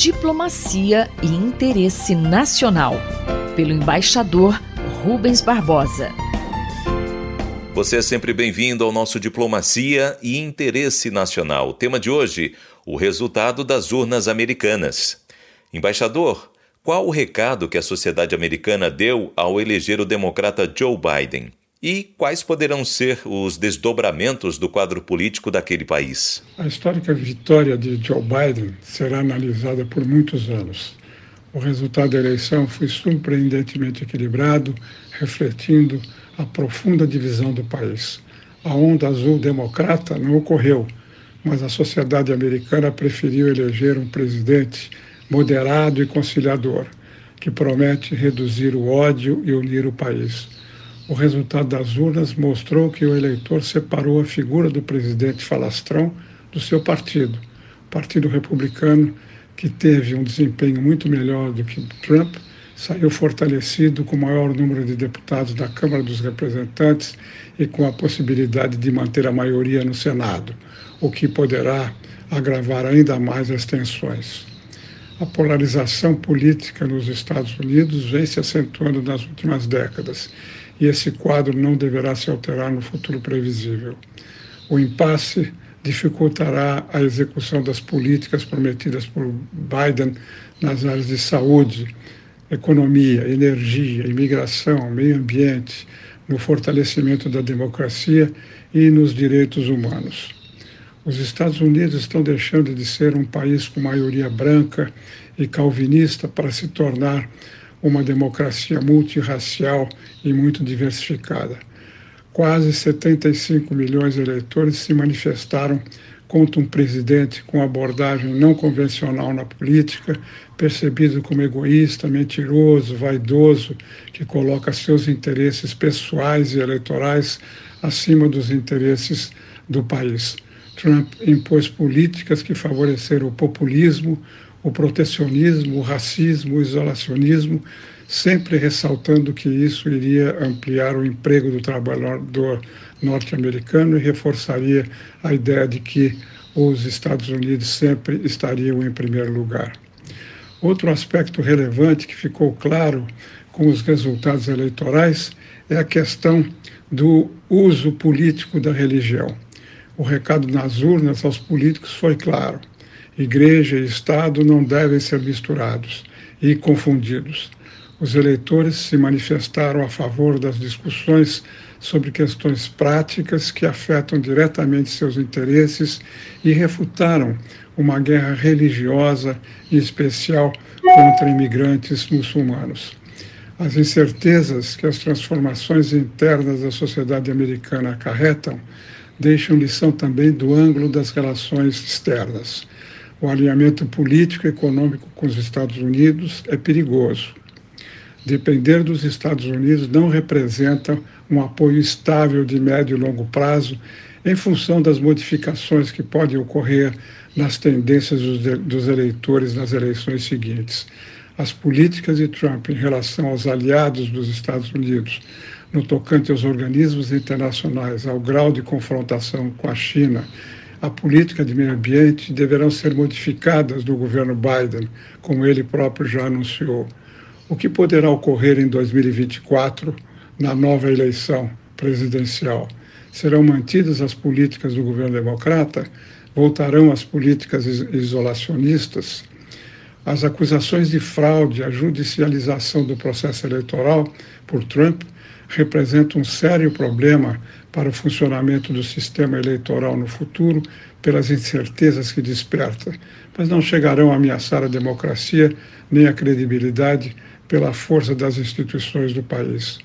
Diplomacia e Interesse Nacional, pelo embaixador Rubens Barbosa. Você é sempre bem-vindo ao nosso Diplomacia e Interesse Nacional. O tema de hoje: o resultado das urnas americanas. Embaixador, qual o recado que a sociedade americana deu ao eleger o democrata Joe Biden? E quais poderão ser os desdobramentos do quadro político daquele país? A histórica vitória de Joe Biden será analisada por muitos anos. O resultado da eleição foi surpreendentemente equilibrado, refletindo a profunda divisão do país. A onda azul democrata não ocorreu, mas a sociedade americana preferiu eleger um presidente moderado e conciliador, que promete reduzir o ódio e unir o país. O resultado das urnas mostrou que o eleitor separou a figura do presidente falastrão do seu partido, o Partido Republicano, que teve um desempenho muito melhor do que Trump, saiu fortalecido com o maior número de deputados da Câmara dos Representantes e com a possibilidade de manter a maioria no Senado, o que poderá agravar ainda mais as tensões. A polarização política nos Estados Unidos vem se acentuando nas últimas décadas e esse quadro não deverá se alterar no futuro previsível. O impasse dificultará a execução das políticas prometidas por Biden nas áreas de saúde, economia, energia, imigração, meio ambiente, no fortalecimento da democracia e nos direitos humanos. Os Estados Unidos estão deixando de ser um país com maioria branca e calvinista para se tornar uma democracia multirracial e muito diversificada. Quase 75 milhões de eleitores se manifestaram contra um presidente com abordagem não convencional na política, percebido como egoísta, mentiroso, vaidoso, que coloca seus interesses pessoais e eleitorais acima dos interesses do país. Trump impôs políticas que favoreceram o populismo, o protecionismo, o racismo, o isolacionismo, sempre ressaltando que isso iria ampliar o emprego do trabalhador norte-americano e reforçaria a ideia de que os Estados Unidos sempre estariam em primeiro lugar. Outro aspecto relevante que ficou claro com os resultados eleitorais é a questão do uso político da religião. O recado nas urnas aos políticos foi claro Igreja e Estado não devem ser misturados e confundidos. Os eleitores se manifestaram a favor das discussões sobre questões práticas que afetam diretamente seus interesses e refutaram uma guerra religiosa, em especial contra imigrantes muçulmanos. As incertezas que as transformações internas da sociedade americana acarretam deixam lição também do ângulo das relações externas. O alinhamento político e econômico com os Estados Unidos é perigoso. Depender dos Estados Unidos não representa um apoio estável de médio e longo prazo em função das modificações que podem ocorrer nas tendências dos eleitores nas eleições seguintes. As políticas de Trump em relação aos aliados dos Estados Unidos, no tocante aos organismos internacionais, ao grau de confrontação com a China a política de meio ambiente deverão ser modificadas no governo Biden, como ele próprio já anunciou. O que poderá ocorrer em 2024 na nova eleição presidencial? Serão mantidas as políticas do governo democrata? Voltarão as políticas isolacionistas? As acusações de fraude, a judicialização do processo eleitoral por Trump representam um sério problema para o funcionamento do sistema eleitoral no futuro pelas incertezas que desperta, mas não chegarão a ameaçar a democracia nem a credibilidade pela força das instituições do país.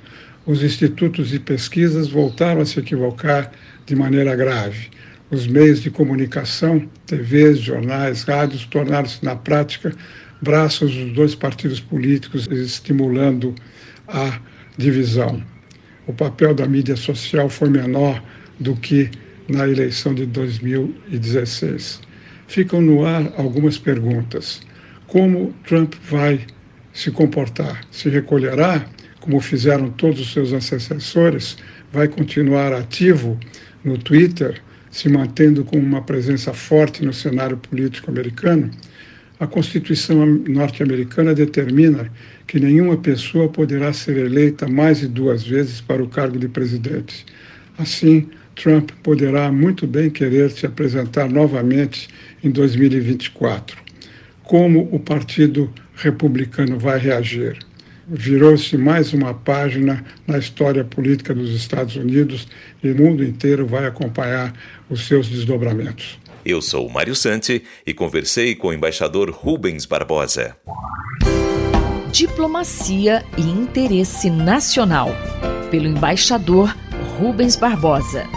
Os institutos de pesquisas voltaram a se equivocar de maneira grave. Os meios de comunicação, TVs, jornais, rádios, tornaram-se, na prática, braços dos dois partidos políticos, estimulando a divisão o papel da mídia social foi menor do que na eleição de 2016. Ficam no ar algumas perguntas. Como Trump vai se comportar? Se recolherá, como fizeram todos os seus antecessores? Vai continuar ativo no Twitter, se mantendo com uma presença forte no cenário político americano? A Constituição norte-americana determina que nenhuma pessoa poderá ser eleita mais de duas vezes para o cargo de presidente. Assim, Trump poderá muito bem querer se apresentar novamente em 2024. Como o Partido Republicano vai reagir? Virou-se mais uma página na história política dos Estados Unidos e o mundo inteiro vai acompanhar os seus desdobramentos. Eu sou Mário Santi e conversei com o embaixador Rubens Barbosa. Diplomacia e interesse nacional, pelo embaixador Rubens Barbosa.